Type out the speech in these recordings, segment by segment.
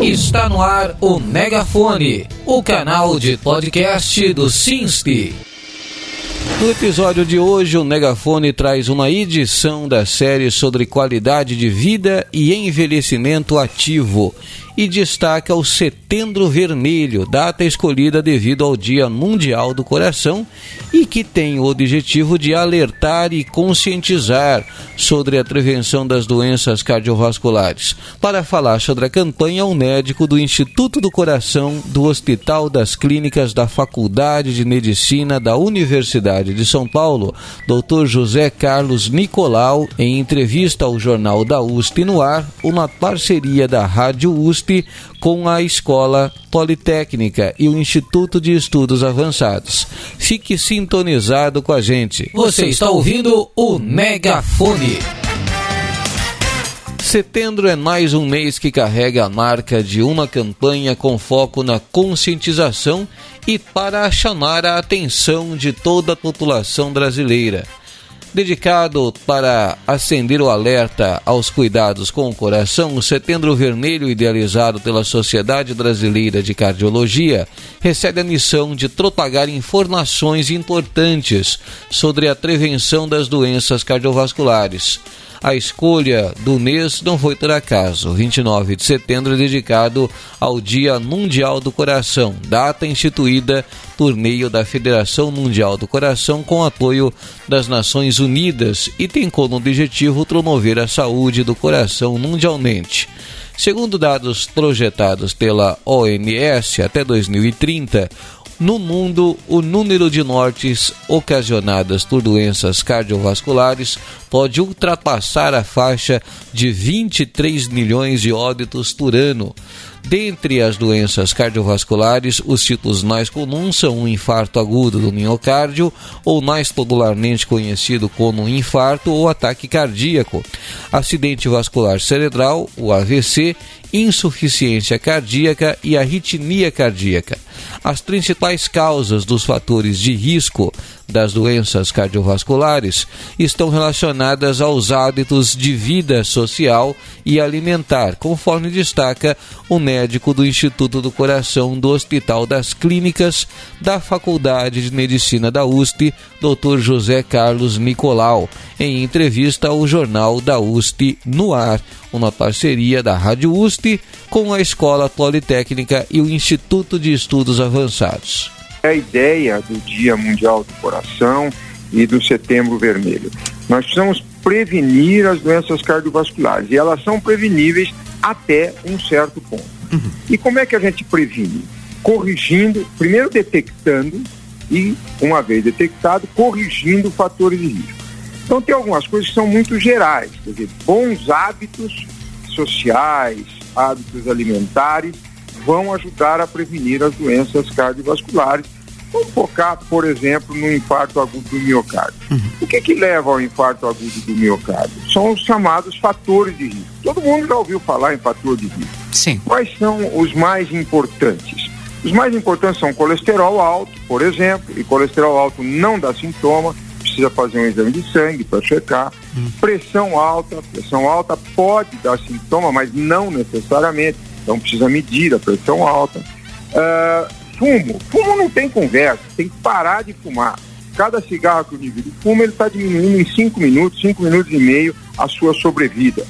Está no ar o Megafone, o canal de podcast do Sinste. No episódio de hoje, o Megafone traz uma edição da série sobre qualidade de vida e envelhecimento ativo e destaca o Setembro Vermelho, data escolhida devido ao Dia Mundial do Coração e que tem o objetivo de alertar e conscientizar sobre a prevenção das doenças cardiovasculares. Para falar sobre a campanha, o médico do Instituto do Coração do Hospital das Clínicas da Faculdade de Medicina da Universidade de São Paulo, Dr. José Carlos Nicolau, em entrevista ao jornal da USP no ar, uma parceria da Rádio USP com a Escola Politécnica e o Instituto de Estudos Avançados. Fique sintonizado com a gente. Você está ouvindo o Megafone. Setembro é mais um mês que carrega a marca de uma campanha com foco na conscientização e para chamar a atenção de toda a população brasileira dedicado para acender o alerta aos cuidados com o coração, o Setembro Vermelho, idealizado pela Sociedade Brasileira de Cardiologia, recebe a missão de propagar informações importantes sobre a prevenção das doenças cardiovasculares. A escolha do mês não foi por acaso. 29 de setembro é dedicado ao Dia Mundial do Coração, data instituída por meio da Federação Mundial do Coração com apoio das Nações Unidas e tem como objetivo promover a saúde do coração mundialmente. Segundo dados projetados pela OMS até 2030, no mundo, o número de mortes ocasionadas por doenças cardiovasculares pode ultrapassar a faixa de 23 milhões de óbitos por ano. Dentre as doenças cardiovasculares, os tipos mais comuns são o infarto agudo do miocárdio, ou mais popularmente conhecido como infarto ou ataque cardíaco, acidente vascular cerebral, o AVC, insuficiência cardíaca e arritmia cardíaca. As principais causas dos fatores de risco das doenças cardiovasculares estão relacionadas aos hábitos de vida social e alimentar, conforme destaca o médico do Instituto do Coração do Hospital das Clínicas da Faculdade de Medicina da USP, Dr. José Carlos Nicolau, em entrevista ao jornal da USP no ar, uma parceria da Rádio USP com a Escola Politécnica e o Instituto de Estudos Avançados a ideia do Dia Mundial do Coração e do Setembro Vermelho. Nós precisamos prevenir as doenças cardiovasculares e elas são preveníveis até um certo ponto. Uhum. E como é que a gente previne? Corrigindo, primeiro detectando e, uma vez detectado, corrigindo fatores de risco. Então tem algumas coisas que são muito gerais, quer dizer, bons hábitos sociais, hábitos alimentares vão ajudar a prevenir as doenças cardiovasculares. Vamos focar, por exemplo, no infarto agudo do miocárdio. Uhum. O que, que leva ao infarto agudo do miocárdio? São os chamados fatores de risco. Todo mundo já ouviu falar em fator de risco. Sim. Quais são os mais importantes? Os mais importantes são colesterol alto, por exemplo, e colesterol alto não dá sintoma, precisa fazer um exame de sangue para checar. Hum. Pressão alta, pressão alta pode dar sintoma, mas não necessariamente então precisa medir a pressão alta. Uh, fumo, fumo não tem conversa, tem que parar de fumar. Cada cigarro que o indivíduo fuma, ele está diminuindo em 5 minutos, 5 minutos e meio a sua sobrevida.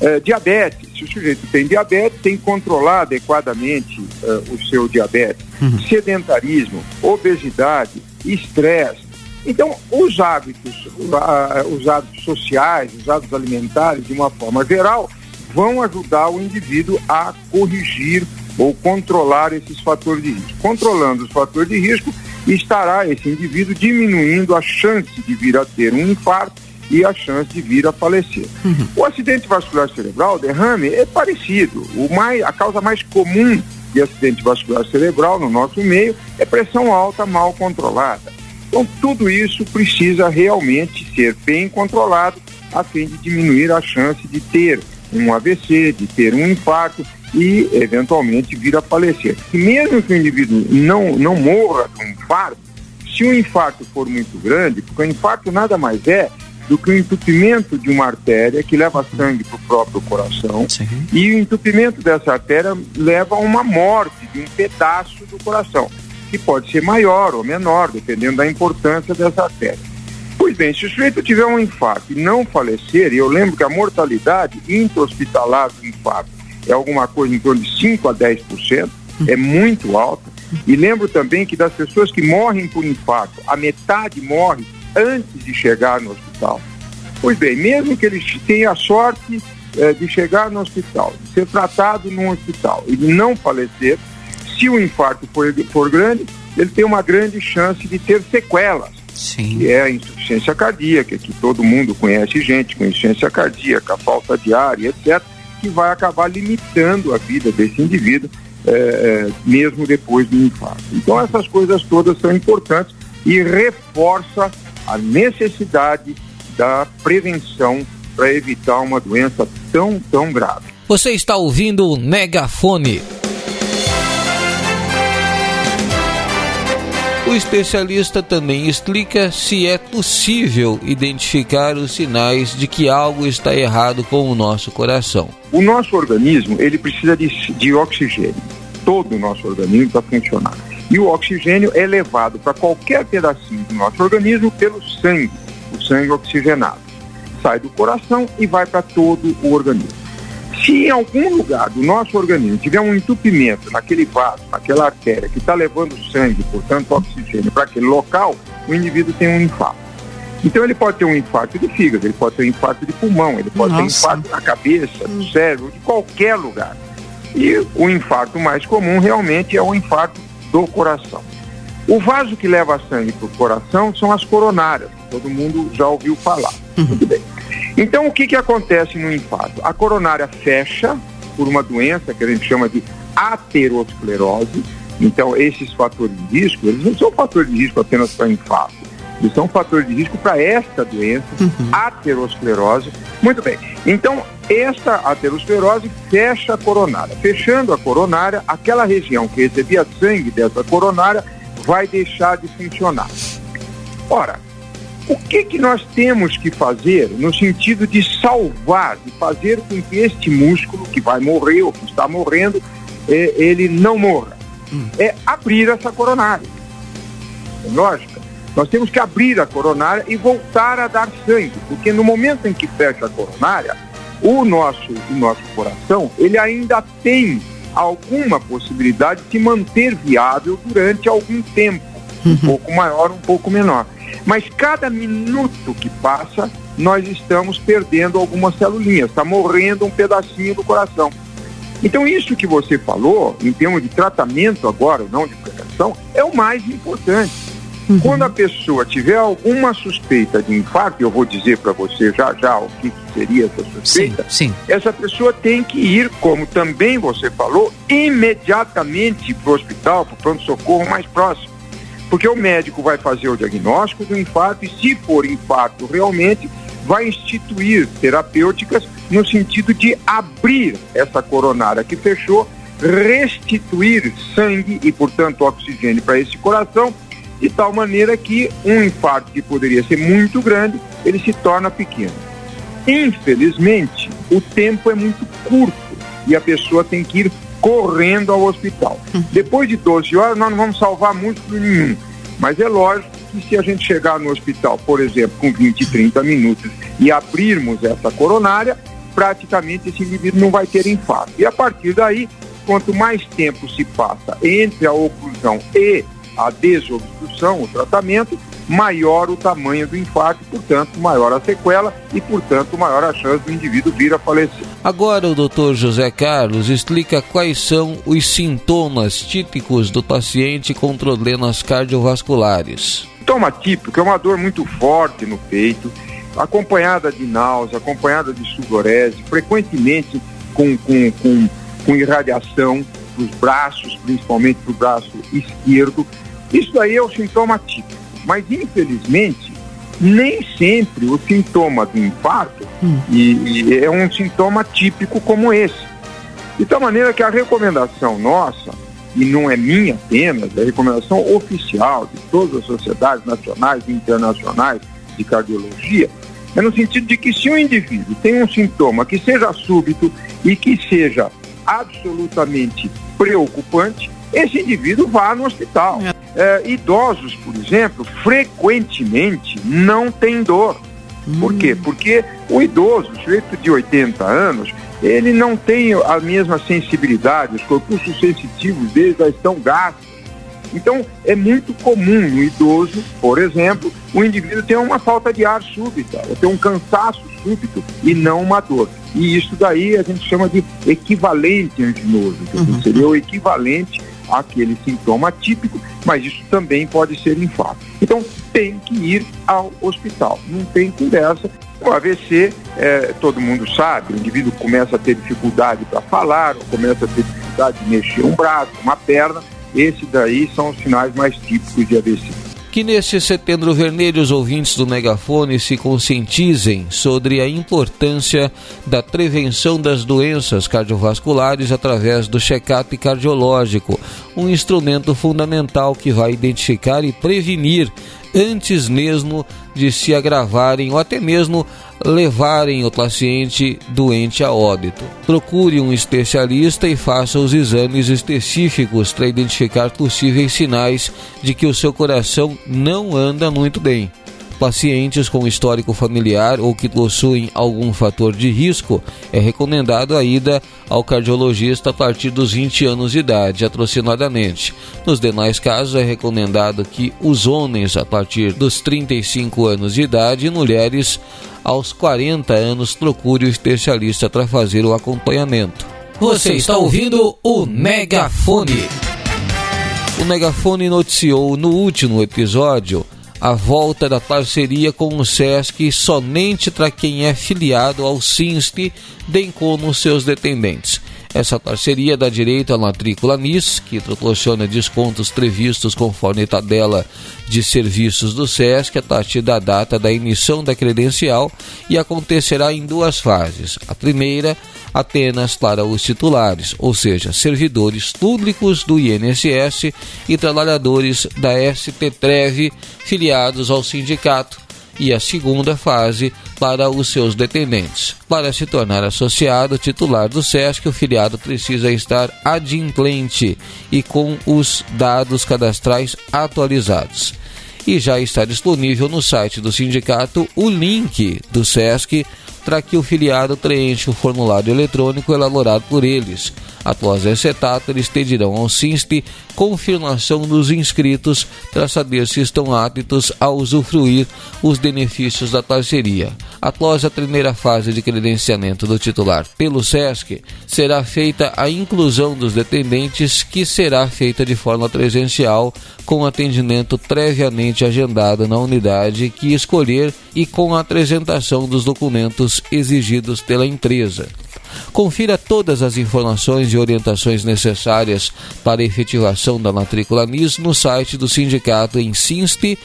Uh, diabetes, se o sujeito tem diabetes, tem que controlar adequadamente uh, o seu diabetes. Uhum. Sedentarismo, obesidade, estresse. Então, os hábitos, os hábitos sociais, os hábitos alimentares, de uma forma geral, vão ajudar o indivíduo a corrigir ou controlar esses fatores de risco. Controlando os fatores de risco, estará esse indivíduo diminuindo a chance de vir a ter um infarto e a chance de vir a falecer. Uhum. O acidente vascular cerebral, derrame, é parecido. O mais, a causa mais comum de acidente vascular cerebral no nosso meio é pressão alta mal controlada. Então, tudo isso precisa realmente ser bem controlado a fim de diminuir a chance de ter um AVC, de ter um infarto e eventualmente vir a falecer. E mesmo que o indivíduo não, não morra de um infarto, se o infarto for muito grande, porque o infarto nada mais é do que o entupimento de uma artéria que leva sangue para o próprio coração. Sim. E o entupimento dessa artéria leva a uma morte de um pedaço do coração, que pode ser maior ou menor, dependendo da importância dessa artéria. Pois bem, se o sujeito tiver um infarto e não falecer, e eu lembro que a mortalidade intra-hospitalar do infarto é alguma coisa em torno de 5 a 10%, é muito alta. E lembro também que das pessoas que morrem por infarto, a metade morre antes de chegar no hospital. Pois bem, mesmo que ele tenha a sorte eh, de chegar no hospital, de ser tratado num hospital e de não falecer, se o infarto for, for grande, ele tem uma grande chance de ter sequelas. Sim. Que é a insuficiência cardíaca, que todo mundo conhece gente com insuficiência cardíaca, falta de ar etc., que vai acabar limitando a vida desse indivíduo, é, é, mesmo depois do infarto. Então essas coisas todas são importantes e reforça a necessidade da prevenção para evitar uma doença tão, tão grave. Você está ouvindo o Megafone. O especialista também explica se é possível identificar os sinais de que algo está errado com o nosso coração. O nosso organismo ele precisa de, de oxigênio. Todo o nosso organismo está funcionando. E o oxigênio é levado para qualquer pedacinho do nosso organismo pelo sangue, o sangue oxigenado. Sai do coração e vai para todo o organismo. Se em algum lugar do nosso organismo tiver um entupimento naquele vaso, naquela artéria que está levando sangue, portanto oxigênio, para aquele local, o indivíduo tem um infarto. Então ele pode ter um infarto de fígado, ele pode ter um infarto de pulmão, ele pode Nossa. ter infarto na cabeça, no cérebro, de qualquer lugar. E o infarto mais comum realmente é o infarto do coração. O vaso que leva sangue para o coração são as coronárias, todo mundo já ouviu falar. Uhum. Muito bem. Então, o que, que acontece no infarto? A coronária fecha por uma doença que a gente chama de aterosclerose. Então, esses fatores de risco, eles não são fatores de risco apenas para infarto, eles são fatores de risco para esta doença, uhum. aterosclerose. Muito bem. Então, esta aterosclerose fecha a coronária. Fechando a coronária, aquela região que recebia sangue dessa coronária vai deixar de funcionar. Ora, o que, que nós temos que fazer no sentido de salvar, de fazer com que este músculo que vai morrer ou que está morrendo, é, ele não morra? Hum. É abrir essa coronária. É lógica. Nós temos que abrir a coronária e voltar a dar sangue, porque no momento em que fecha a coronária, o nosso, o nosso coração, ele ainda tem alguma possibilidade de se manter viável durante algum tempo, um uhum. pouco maior, um pouco menor. Mas cada minuto que passa, nós estamos perdendo algumas celulinhas, está morrendo um pedacinho do coração. Então, isso que você falou, em termos de tratamento agora, não de prevenção, é o mais importante. Uhum. Quando a pessoa tiver alguma suspeita de infarto, eu vou dizer para você já já o que, que seria essa suspeita, sim, sim. essa pessoa tem que ir, como também você falou, imediatamente para o hospital, para o pronto-socorro mais próximo porque o médico vai fazer o diagnóstico do infarto e, se for infarto realmente, vai instituir terapêuticas no sentido de abrir essa coronária que fechou, restituir sangue e, portanto, oxigênio para esse coração, de tal maneira que um infarto que poderia ser muito grande, ele se torna pequeno. Infelizmente, o tempo é muito curto e a pessoa tem que ir correndo ao hospital. Uhum. Depois de 12 horas, nós não vamos salvar músculo nenhum. Mas é lógico que se a gente chegar no hospital, por exemplo, com 20, 30 minutos e abrirmos essa coronária, praticamente esse indivíduo não vai ter infarto. E a partir daí, quanto mais tempo se passa entre a oclusão e a desobstrução, o tratamento, maior o tamanho do infarto, portanto, maior a sequela e, portanto, maior a chance do indivíduo vir a falecer. Agora o doutor José Carlos explica quais são os sintomas típicos do paciente com problemas cardiovasculares. Sintoma típico é uma dor muito forte no peito, acompanhada de náusea, acompanhada de sudorese, frequentemente com, com, com, com irradiação dos braços, principalmente para o braço esquerdo. Isso aí é o sintoma típico. Mas, infelizmente, nem sempre o sintoma do infarto hum. e, e é um sintoma típico como esse. De tal maneira que a recomendação nossa, e não é minha apenas, é a recomendação oficial de todas as sociedades nacionais e internacionais de cardiologia, É no sentido de que se um indivíduo tem um sintoma que seja súbito e que seja absolutamente preocupante, esse indivíduo vá no hospital. É. É, idosos, por exemplo, frequentemente não têm dor. Hum. Por quê? Porque o idoso, o sujeito de 80 anos, ele não tem a mesma sensibilidade, os corpos sensitivos dele já estão gastos. Então, é muito comum no idoso, por exemplo, o indivíduo ter uma falta de ar súbita, ou ter um cansaço súbito e não uma dor. E isso daí a gente chama de equivalente anginoso, que uhum. seria o equivalente àquele sintoma típico, mas isso também pode ser infarto. Então, tem que ir ao hospital, não tem conversa. O AVC, é, todo mundo sabe, o indivíduo começa a ter dificuldade para falar, começa a ter dificuldade de mexer um braço, uma perna, esse daí são os sinais mais típicos de AVC. Que neste setembro vermelho os ouvintes do megafone se conscientizem sobre a importância da prevenção das doenças cardiovasculares através do check-up cardiológico, um instrumento fundamental que vai identificar e prevenir antes mesmo de se agravarem ou até mesmo levarem o paciente doente a óbito. Procure um especialista e faça os exames específicos para identificar possíveis sinais de que o seu coração não anda muito bem. Pacientes com histórico familiar ou que possuem algum fator de risco, é recomendado a ida ao cardiologista a partir dos 20 anos de idade, aproximadamente. Nos demais casos, é recomendado que os homens a partir dos 35 anos de idade e mulheres aos 40 anos procure o especialista para fazer o acompanhamento. Você está ouvindo o Megafone. O Megafone noticiou no último episódio a volta da parceria com o SESC somente para quem é filiado ao SINST, bem como seus dependentes. Essa parceria dá direito à matrícula NIS, que proporciona descontos previstos conforme tabela de serviços do SESC a partir da data da emissão da credencial e acontecerá em duas fases. A primeira, apenas para os titulares, ou seja, servidores públicos do INSS e trabalhadores da STTREV filiados ao sindicato e a segunda fase para os seus dependentes. Para se tornar associado titular do SESC, o filiado precisa estar adimplente e com os dados cadastrais atualizados. E já está disponível no site do sindicato o link do SESC para que o filiado preencha o formulário eletrônico elaborado por eles. Após essa etapa, eles pedirão ao SINST confirmação dos inscritos para saber se estão aptos a usufruir os benefícios da parceria. Após a primeira fase de credenciamento do titular pelo SESC, será feita a inclusão dos dependentes, que será feita de forma presencial, com atendimento previamente agendado na unidade que escolher e com a apresentação dos documentos exigidos pela empresa. Confira todas as informações e orientações necessárias para a efetivação da matrícula NIS no site do sindicato em sinste.org.br.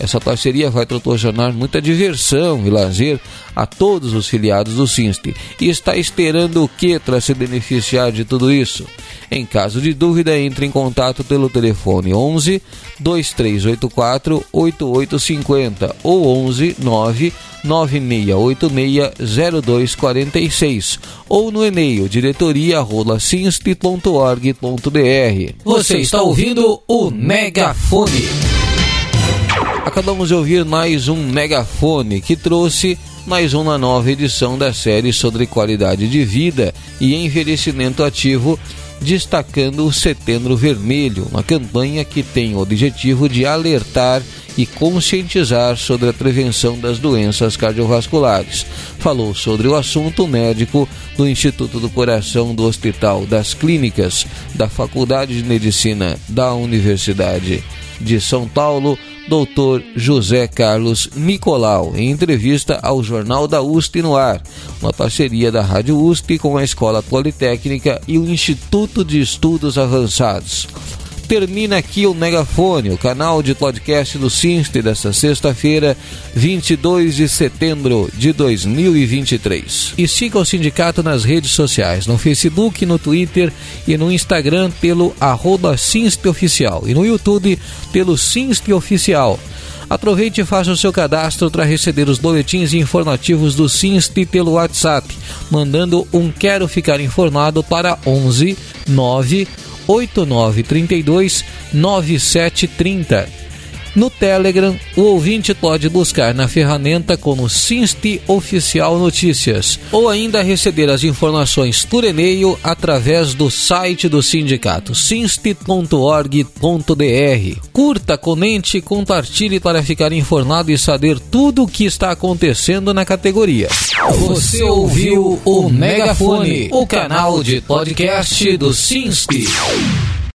Essa parceria vai proporcionar muita diversão e lazer a todos os filiados do SINST. E está esperando o que para se beneficiar de tudo isso? Em caso de dúvida, entre em contato pelo telefone 11 2384 8850 ou 11 9 96860246 ou no e-mail diretoria@sinst.org.br. Você está ouvindo o Megafone. Acabamos de ouvir mais um megafone que trouxe mais uma nova edição da série sobre qualidade de vida e envelhecimento ativo, destacando o Setembro Vermelho, uma campanha que tem o objetivo de alertar e conscientizar sobre a prevenção das doenças cardiovasculares. Falou sobre o assunto médico do Instituto do Coração do Hospital das Clínicas da Faculdade de Medicina da Universidade de São Paulo, Dr. José Carlos Nicolau, em entrevista ao Jornal da USP no ar, uma parceria da Rádio USP com a Escola Politécnica e o Instituto de Estudos Avançados. Termina aqui o Megafone, o canal de podcast do Sinste desta sexta-feira, 22 de setembro de 2023. E siga o sindicato nas redes sociais, no Facebook, no Twitter e no Instagram pelo arroba Oficial e no YouTube pelo Sinste Oficial. Aproveite e faça o seu cadastro para receber os boletins informativos do Sinst pelo WhatsApp, mandando um Quero Ficar Informado para 11 9 8932 9730. No Telegram, o ouvinte pode buscar na ferramenta como Sinsti Oficial Notícias ou ainda receber as informações por e-mail através do site do sindicato sinsti.org.br. Curta, comente e compartilhe para ficar informado e saber tudo o que está acontecendo na categoria. Você ouviu o Megafone, o canal de podcast do Sinsti.